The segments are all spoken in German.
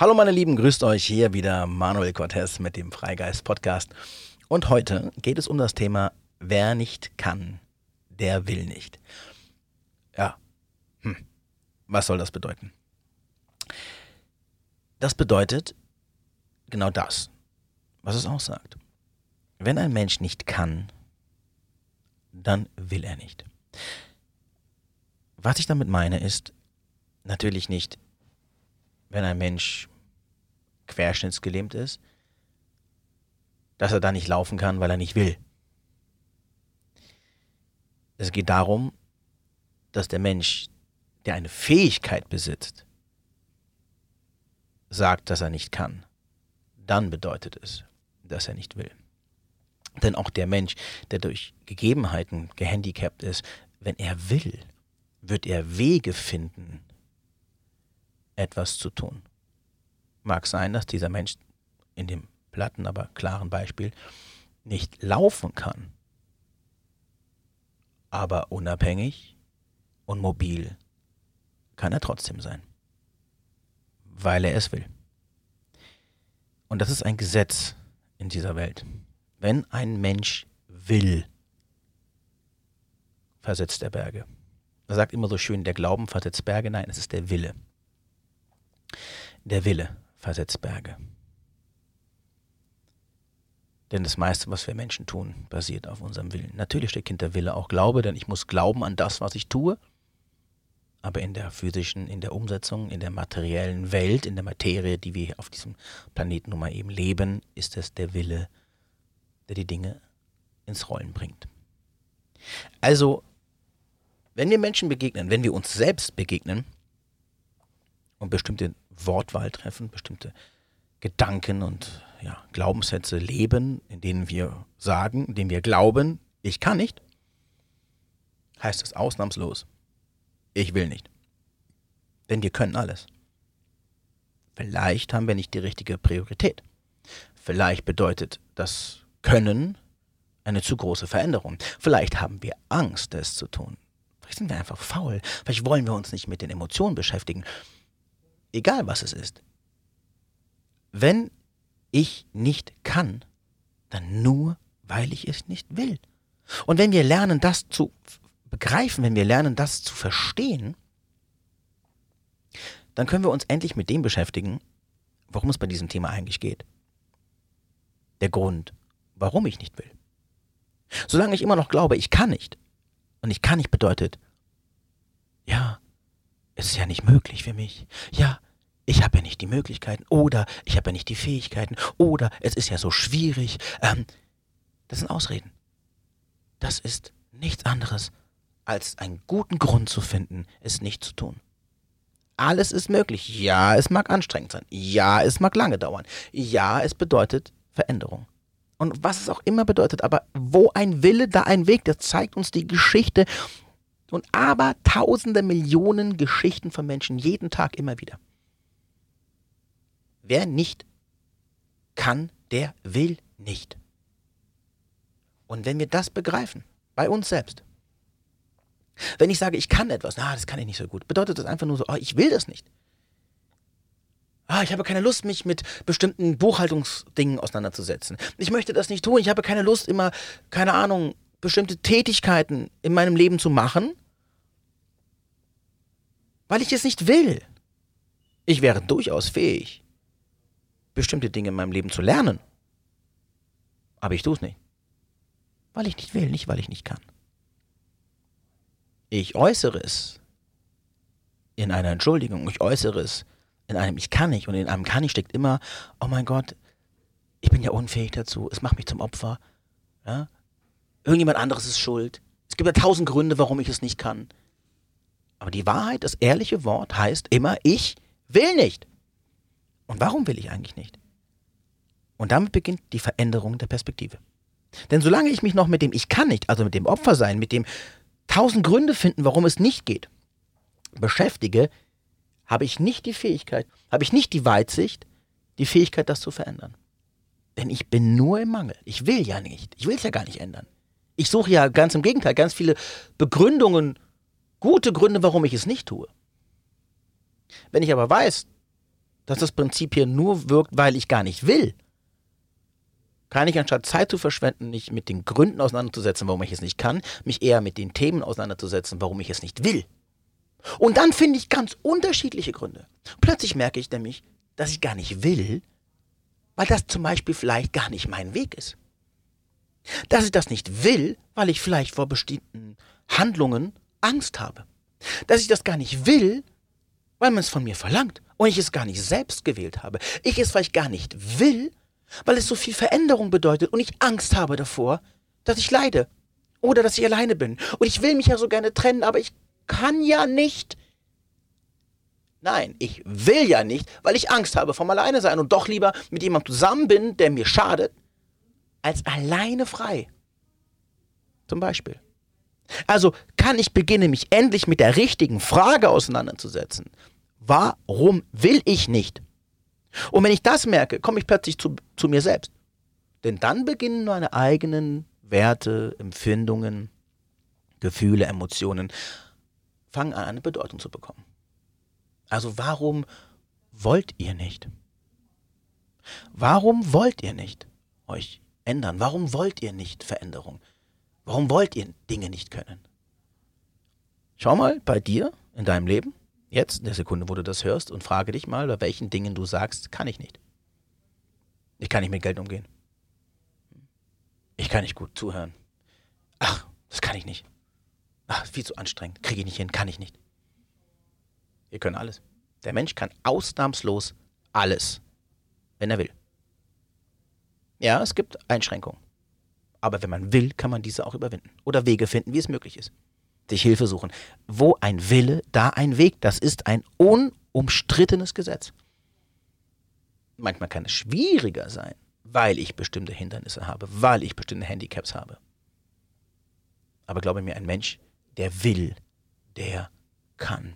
Hallo meine Lieben, grüßt euch hier wieder Manuel Cortez mit dem Freigeist Podcast. Und heute geht es um das Thema, wer nicht kann, der will nicht. Ja, hm. was soll das bedeuten? Das bedeutet genau das, was es auch sagt. Wenn ein Mensch nicht kann, dann will er nicht. Was ich damit meine ist, natürlich nicht, wenn ein Mensch querschnittsgelähmt ist, dass er da nicht laufen kann, weil er nicht will. Es geht darum, dass der Mensch, der eine Fähigkeit besitzt, sagt, dass er nicht kann. Dann bedeutet es, dass er nicht will. Denn auch der Mensch, der durch Gegebenheiten gehandicapt ist, wenn er will, wird er Wege finden, etwas zu tun. Mag sein, dass dieser Mensch in dem platten, aber klaren Beispiel nicht laufen kann, aber unabhängig und mobil kann er trotzdem sein, weil er es will. Und das ist ein Gesetz in dieser Welt. Wenn ein Mensch will, versetzt er Berge. Er sagt immer so schön, der Glauben versetzt Berge. Nein, es ist der Wille. Der Wille versetzt Berge. Denn das meiste, was wir Menschen tun, basiert auf unserem Willen. Natürlich steckt hinter Wille auch Glaube, denn ich muss glauben an das, was ich tue. Aber in der physischen, in der Umsetzung, in der materiellen Welt, in der Materie, die wir auf diesem Planeten nun mal eben leben, ist es der Wille, der die Dinge ins Rollen bringt. Also, wenn wir Menschen begegnen, wenn wir uns selbst begegnen und bestimmte Wortwahl treffen, bestimmte Gedanken und ja, Glaubenssätze leben, in denen wir sagen, in denen wir glauben, ich kann nicht, heißt es ausnahmslos, ich will nicht. Denn wir können alles. Vielleicht haben wir nicht die richtige Priorität. Vielleicht bedeutet das Können eine zu große Veränderung. Vielleicht haben wir Angst, es zu tun. Vielleicht sind wir einfach faul. Vielleicht wollen wir uns nicht mit den Emotionen beschäftigen. Egal was es ist. Wenn ich nicht kann, dann nur, weil ich es nicht will. Und wenn wir lernen, das zu begreifen, wenn wir lernen, das zu verstehen, dann können wir uns endlich mit dem beschäftigen, worum es bei diesem Thema eigentlich geht. Der Grund, warum ich nicht will. Solange ich immer noch glaube, ich kann nicht. Und ich kann nicht bedeutet, ja, ist ja nicht möglich für mich. Ja, ich habe ja nicht die Möglichkeiten oder ich habe ja nicht die Fähigkeiten oder es ist ja so schwierig. Ähm, das sind Ausreden. Das ist nichts anderes, als einen guten Grund zu finden, es nicht zu tun. Alles ist möglich. Ja, es mag anstrengend sein. Ja, es mag lange dauern. Ja, es bedeutet Veränderung. Und was es auch immer bedeutet, aber wo ein Wille, da ein Weg, das zeigt uns die Geschichte und aber tausende Millionen Geschichten von Menschen jeden Tag immer wieder. Wer nicht kann, der will nicht. Und wenn wir das begreifen, bei uns selbst, wenn ich sage, ich kann etwas, na, das kann ich nicht so gut, bedeutet das einfach nur so, oh, ich will das nicht. Ah, ich habe keine Lust, mich mit bestimmten Buchhaltungsdingen auseinanderzusetzen. Ich möchte das nicht tun. Ich habe keine Lust, immer, keine Ahnung, bestimmte Tätigkeiten in meinem Leben zu machen, weil ich es nicht will. Ich wäre durchaus fähig, bestimmte Dinge in meinem Leben zu lernen. Aber ich tue es nicht. Weil ich nicht will, nicht weil ich nicht kann. Ich äußere es in einer Entschuldigung, ich äußere es in einem Ich kann nicht und in einem Kann ich steckt immer, oh mein Gott, ich bin ja unfähig dazu, es macht mich zum Opfer. Ja? Irgendjemand anderes ist schuld. Es gibt ja tausend Gründe, warum ich es nicht kann. Aber die Wahrheit, das ehrliche Wort heißt immer, ich will nicht. Und warum will ich eigentlich nicht? Und damit beginnt die Veränderung der Perspektive. Denn solange ich mich noch mit dem Ich kann nicht, also mit dem Opfer sein, mit dem tausend Gründe finden, warum es nicht geht, beschäftige, habe ich nicht die Fähigkeit, habe ich nicht die Weitsicht, die Fähigkeit, das zu verändern. Denn ich bin nur im Mangel. Ich will ja nicht. Ich will es ja gar nicht ändern. Ich suche ja ganz im Gegenteil ganz viele Begründungen, gute Gründe, warum ich es nicht tue. Wenn ich aber weiß, dass das Prinzip hier nur wirkt, weil ich gar nicht will, kann ich anstatt Zeit zu verschwenden, mich mit den Gründen auseinanderzusetzen, warum ich es nicht kann, mich eher mit den Themen auseinanderzusetzen, warum ich es nicht will. Und dann finde ich ganz unterschiedliche Gründe. Plötzlich merke ich nämlich, dass ich gar nicht will, weil das zum Beispiel vielleicht gar nicht mein Weg ist. Dass ich das nicht will, weil ich vielleicht vor bestimmten Handlungen Angst habe. Dass ich das gar nicht will, weil man es von mir verlangt und ich es gar nicht selbst gewählt habe. Ich es vielleicht gar nicht will, weil es so viel Veränderung bedeutet und ich Angst habe davor, dass ich leide oder dass ich alleine bin. Und ich will mich ja so gerne trennen, aber ich kann ja nicht. Nein, ich will ja nicht, weil ich Angst habe vom Alleine sein und doch lieber mit jemandem zusammen bin, der mir schadet, als alleine frei. Zum Beispiel. Also kann ich beginnen, mich endlich mit der richtigen Frage auseinanderzusetzen. Warum will ich nicht? Und wenn ich das merke, komme ich plötzlich zu, zu mir selbst. Denn dann beginnen meine eigenen Werte, Empfindungen, Gefühle, Emotionen, fangen an, eine Bedeutung zu bekommen. Also warum wollt ihr nicht? Warum wollt ihr nicht euch ändern? Warum wollt ihr nicht Veränderung? Warum wollt ihr Dinge nicht können? Schau mal bei dir in deinem Leben, jetzt in der Sekunde, wo du das hörst, und frage dich mal, bei welchen Dingen du sagst, kann ich nicht. Ich kann nicht mit Geld umgehen. Ich kann nicht gut zuhören. Ach, das kann ich nicht. Ach, viel zu anstrengend. Kriege ich nicht hin, kann ich nicht. Wir können alles. Der Mensch kann ausnahmslos alles, wenn er will. Ja, es gibt Einschränkungen. Aber wenn man will, kann man diese auch überwinden. Oder Wege finden, wie es möglich ist. Sich Hilfe suchen. Wo ein Wille, da ein Weg. Das ist ein unumstrittenes Gesetz. Manchmal kann es schwieriger sein, weil ich bestimmte Hindernisse habe, weil ich bestimmte Handicaps habe. Aber glaube mir, ein Mensch, der will, der kann.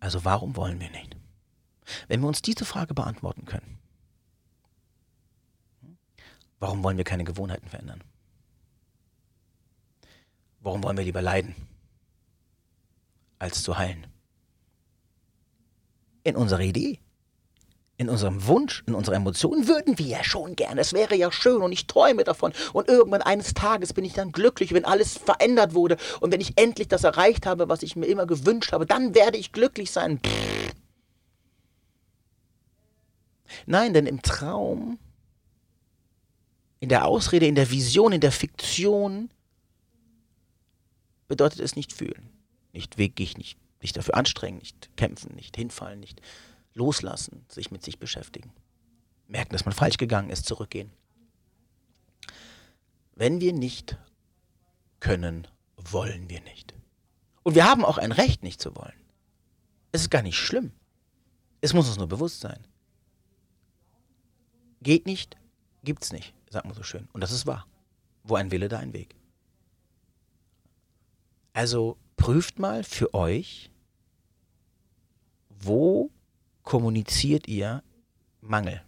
Also warum wollen wir nicht? Wenn wir uns diese Frage beantworten können, warum wollen wir keine Gewohnheiten verändern? Warum wollen wir lieber leiden, als zu heilen? In unserer Idee in unserem Wunsch, in unserer Emotion würden wir ja schon gerne. Es wäre ja schön und ich träume davon. Und irgendwann eines Tages bin ich dann glücklich, wenn alles verändert wurde und wenn ich endlich das erreicht habe, was ich mir immer gewünscht habe, dann werde ich glücklich sein. Pff. Nein, denn im Traum, in der Ausrede, in der Vision, in der Fiktion bedeutet es nicht fühlen, nicht wirklich, nicht, nicht dafür anstrengen, nicht kämpfen, nicht hinfallen, nicht loslassen, sich mit sich beschäftigen. Merken, dass man falsch gegangen ist, zurückgehen. Wenn wir nicht können, wollen wir nicht. Und wir haben auch ein Recht, nicht zu wollen. Es ist gar nicht schlimm. Es muss uns nur bewusst sein. Geht nicht, gibt's nicht, sagt man so schön. Und das ist wahr. Wo ein Wille, da ein Weg. Also prüft mal für euch, wo kommuniziert ihr Mangel.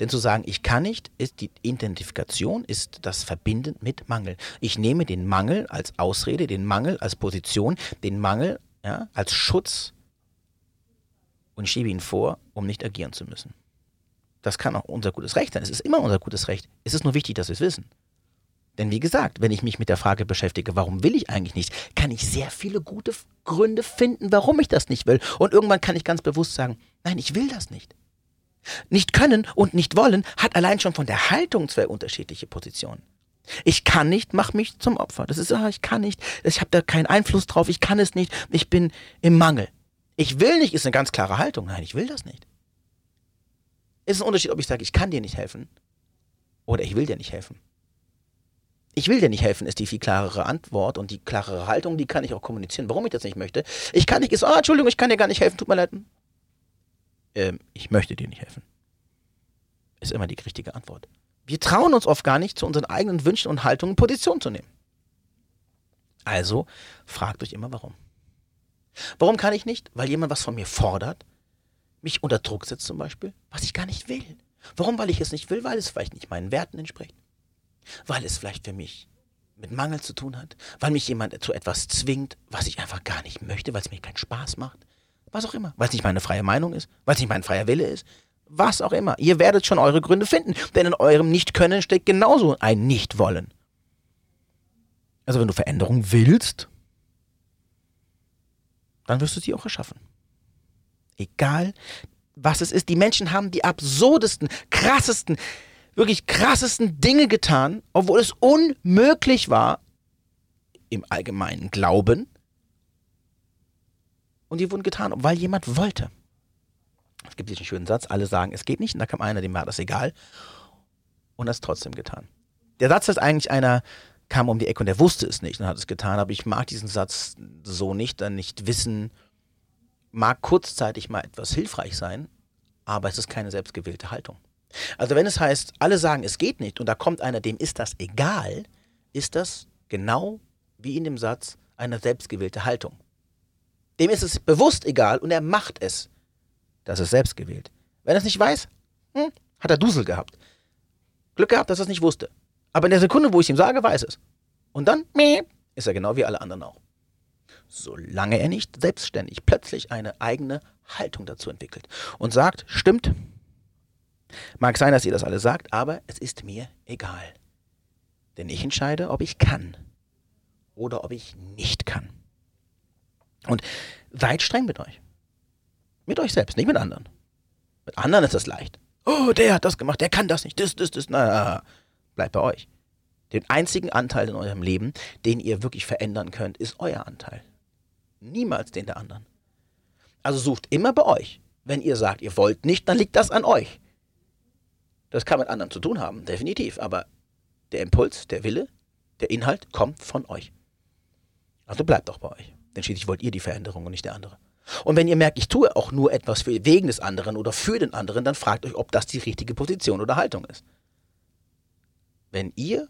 Denn zu sagen, ich kann nicht, ist die Identifikation, ist das Verbinden mit Mangel. Ich nehme den Mangel als Ausrede, den Mangel als Position, den Mangel ja, als Schutz und schiebe ihn vor, um nicht agieren zu müssen. Das kann auch unser gutes Recht sein. Es ist immer unser gutes Recht. Es ist nur wichtig, dass wir es wissen. Denn wie gesagt, wenn ich mich mit der Frage beschäftige, warum will ich eigentlich nicht, kann ich sehr viele gute Gründe finden, warum ich das nicht will. Und irgendwann kann ich ganz bewusst sagen, nein, ich will das nicht. Nicht können und nicht wollen hat allein schon von der Haltung zwei unterschiedliche Positionen. Ich kann nicht, mach mich zum Opfer. Das ist, ah, ich kann nicht, ich habe da keinen Einfluss drauf, ich kann es nicht, ich bin im Mangel. Ich will nicht, ist eine ganz klare Haltung. Nein, ich will das nicht. Es ist ein Unterschied, ob ich sage, ich kann dir nicht helfen oder ich will dir nicht helfen ich will dir nicht helfen, ist die viel klarere Antwort und die klarere Haltung, die kann ich auch kommunizieren, warum ich das nicht möchte. Ich kann nicht sagen, oh, Entschuldigung, ich kann dir gar nicht helfen, tut mir leid. Ähm, ich möchte dir nicht helfen. Ist immer die richtige Antwort. Wir trauen uns oft gar nicht, zu unseren eigenen Wünschen und Haltungen Position zu nehmen. Also fragt euch immer, warum. Warum kann ich nicht? Weil jemand was von mir fordert, mich unter Druck setzt zum Beispiel, was ich gar nicht will. Warum? Weil ich es nicht will, weil es vielleicht nicht meinen Werten entspricht weil es vielleicht für mich mit Mangel zu tun hat, weil mich jemand zu etwas zwingt, was ich einfach gar nicht möchte, weil es mir keinen Spaß macht. Was auch immer. Weil es nicht meine freie Meinung ist, weil es nicht mein freier Wille ist. Was auch immer. Ihr werdet schon eure Gründe finden. Denn in eurem Nicht-Können steckt genauso ein Nicht-Wollen. Also wenn du Veränderung willst, dann wirst du sie auch erschaffen. Egal, was es ist. Die Menschen haben die absurdesten, krassesten, wirklich krassesten Dinge getan, obwohl es unmöglich war, im allgemeinen Glauben. Und die wurden getan, weil jemand wollte. Es gibt diesen schönen Satz, alle sagen, es geht nicht, und da kam einer, dem war das egal, und hat es trotzdem getan. Der Satz ist eigentlich einer, kam um die Ecke und der wusste es nicht und hat es getan, aber ich mag diesen Satz so nicht, dann nicht wissen, mag kurzzeitig mal etwas hilfreich sein, aber es ist keine selbstgewählte Haltung. Also wenn es heißt, alle sagen, es geht nicht und da kommt einer, dem ist das egal, ist das genau wie in dem Satz eine selbstgewählte Haltung. Dem ist es bewusst egal und er macht es. Das ist selbstgewählt. Wenn er es nicht weiß, hm, hat er Dusel gehabt. Glück gehabt, dass er es nicht wusste. Aber in der Sekunde, wo ich ihm sage, weiß es. Und dann meh, ist er genau wie alle anderen auch. Solange er nicht selbstständig plötzlich eine eigene Haltung dazu entwickelt und sagt, stimmt, mag sein, dass ihr das alle sagt, aber es ist mir egal. Denn ich entscheide, ob ich kann oder ob ich nicht kann. Und seid streng mit euch. Mit euch selbst, nicht mit anderen. Mit anderen ist das leicht. Oh, der hat das gemacht, der kann das nicht, das, das, das, na, bleibt bei euch. Den einzigen Anteil in eurem Leben, den ihr wirklich verändern könnt, ist euer Anteil. Niemals den der anderen. Also sucht immer bei euch. Wenn ihr sagt, ihr wollt nicht, dann liegt das an euch. Das kann mit anderen zu tun haben, definitiv. Aber der Impuls, der Wille, der Inhalt kommt von euch. Also bleibt doch bei euch. Denn schließlich wollt ihr die Veränderung und nicht der andere. Und wenn ihr merkt, ich tue auch nur etwas für, wegen des anderen oder für den anderen, dann fragt euch, ob das die richtige Position oder Haltung ist. Wenn ihr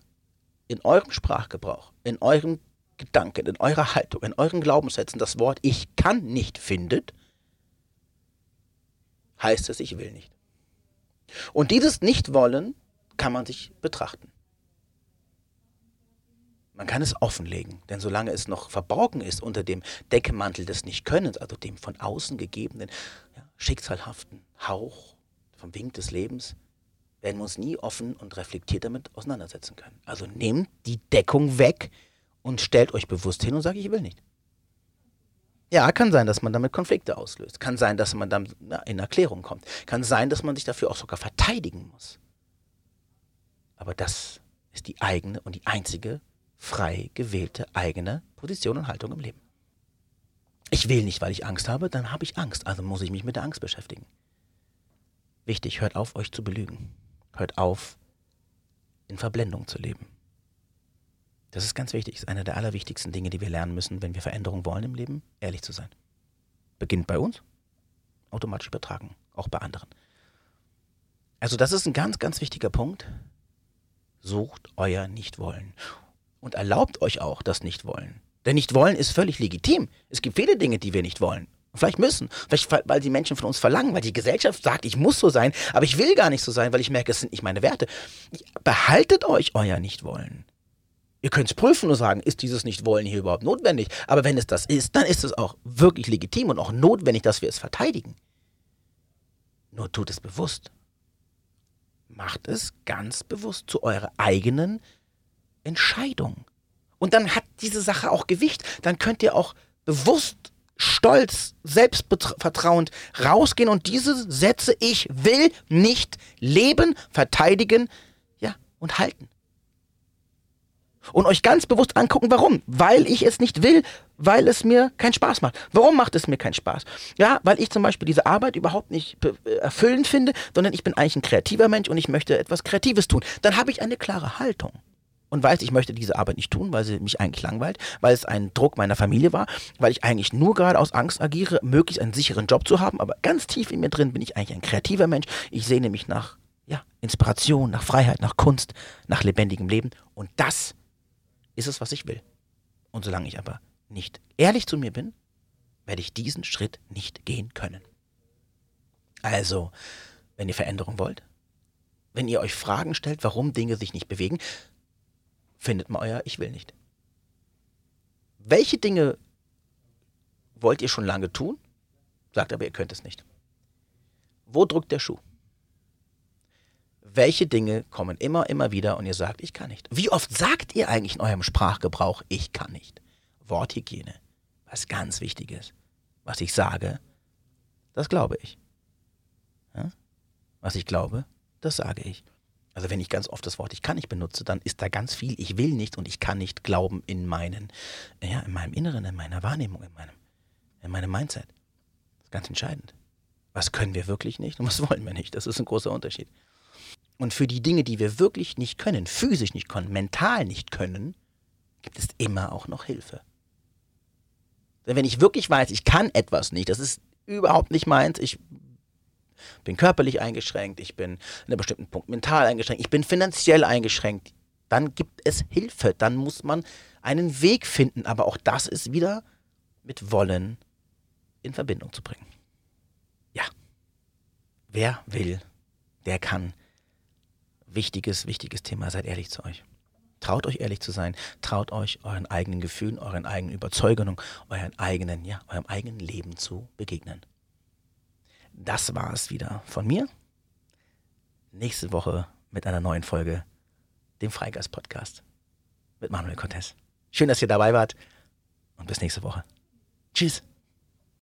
in eurem Sprachgebrauch, in eurem Gedanken, in eurer Haltung, in euren Glaubenssätzen das Wort ich kann nicht findet, heißt es, ich will nicht. Und dieses Nichtwollen kann man sich betrachten. Man kann es offenlegen, denn solange es noch verborgen ist unter dem Deckmantel des Nichtkönnens, also dem von außen gegebenen, ja, schicksalhaften Hauch vom Wink des Lebens, werden wir uns nie offen und reflektiert damit auseinandersetzen können. Also nehmt die Deckung weg und stellt euch bewusst hin und sagt, ich will nicht. Ja, kann sein, dass man damit Konflikte auslöst. Kann sein, dass man dann in Erklärung kommt. Kann sein, dass man sich dafür auch sogar verteidigen muss. Aber das ist die eigene und die einzige frei gewählte eigene Position und Haltung im Leben. Ich will nicht, weil ich Angst habe, dann habe ich Angst, also muss ich mich mit der Angst beschäftigen. Wichtig, hört auf, euch zu belügen. Hört auf, in Verblendung zu leben. Das ist ganz wichtig, das ist einer der allerwichtigsten Dinge, die wir lernen müssen, wenn wir Veränderung wollen im Leben, ehrlich zu sein. Beginnt bei uns, automatisch übertragen, auch bei anderen. Also das ist ein ganz, ganz wichtiger Punkt. Sucht euer Nichtwollen und erlaubt euch auch das Nichtwollen. Denn Nichtwollen ist völlig legitim. Es gibt viele Dinge, die wir nicht wollen. Vielleicht müssen, vielleicht weil die Menschen von uns verlangen, weil die Gesellschaft sagt, ich muss so sein, aber ich will gar nicht so sein, weil ich merke, es sind nicht meine Werte. Behaltet euch euer Nichtwollen. Ihr könnt es prüfen und sagen, ist dieses Nichtwollen hier überhaupt notwendig? Aber wenn es das ist, dann ist es auch wirklich legitim und auch notwendig, dass wir es verteidigen. Nur tut es bewusst. Macht es ganz bewusst zu eurer eigenen Entscheidung. Und dann hat diese Sache auch Gewicht. Dann könnt ihr auch bewusst, stolz, selbstvertrauend rausgehen und diese Sätze, ich will nicht leben, verteidigen, ja, und halten. Und euch ganz bewusst angucken, warum. Weil ich es nicht will, weil es mir keinen Spaß macht. Warum macht es mir keinen Spaß? Ja, weil ich zum Beispiel diese Arbeit überhaupt nicht erfüllend finde, sondern ich bin eigentlich ein kreativer Mensch und ich möchte etwas Kreatives tun. Dann habe ich eine klare Haltung und weiß, ich möchte diese Arbeit nicht tun, weil sie mich eigentlich langweilt, weil es ein Druck meiner Familie war, weil ich eigentlich nur gerade aus Angst agiere, möglichst einen sicheren Job zu haben, aber ganz tief in mir drin bin ich eigentlich ein kreativer Mensch. Ich sehne mich nach ja, Inspiration, nach Freiheit, nach Kunst, nach lebendigem Leben und das ist es, was ich will. Und solange ich aber nicht ehrlich zu mir bin, werde ich diesen Schritt nicht gehen können. Also, wenn ihr Veränderung wollt, wenn ihr euch Fragen stellt, warum Dinge sich nicht bewegen, findet man euer Ich will nicht. Welche Dinge wollt ihr schon lange tun? sagt aber, ihr könnt es nicht. Wo drückt der Schuh? Welche Dinge kommen immer, immer wieder und ihr sagt, ich kann nicht? Wie oft sagt ihr eigentlich in eurem Sprachgebrauch, ich kann nicht? Worthygiene, was ganz wichtig ist. Was ich sage, das glaube ich. Ja? Was ich glaube, das sage ich. Also wenn ich ganz oft das Wort ich kann nicht benutze, dann ist da ganz viel ich will nicht und ich kann nicht glauben in meinen, ja, in meinem Inneren, in meiner Wahrnehmung, in meinem, in meinem Mindset. Das ist ganz entscheidend. Was können wir wirklich nicht und was wollen wir nicht? Das ist ein großer Unterschied. Und für die Dinge, die wir wirklich nicht können, physisch nicht können, mental nicht können, gibt es immer auch noch Hilfe. Denn wenn ich wirklich weiß, ich kann etwas nicht, das ist überhaupt nicht meins, ich bin körperlich eingeschränkt, ich bin in einem bestimmten Punkt mental eingeschränkt, ich bin finanziell eingeschränkt, dann gibt es Hilfe, dann muss man einen Weg finden, aber auch das ist wieder mit Wollen in Verbindung zu bringen. Ja, wer will, der kann. Wichtiges, wichtiges Thema, seid ehrlich zu euch. Traut euch ehrlich zu sein, traut euch euren eigenen Gefühlen, euren eigenen Überzeugungen, euren eigenen, ja, eurem eigenen Leben zu begegnen das war es wieder von mir. Nächste Woche mit einer neuen Folge, dem Freigeist-Podcast mit Manuel Cortez. Schön, dass ihr dabei wart und bis nächste Woche. Tschüss.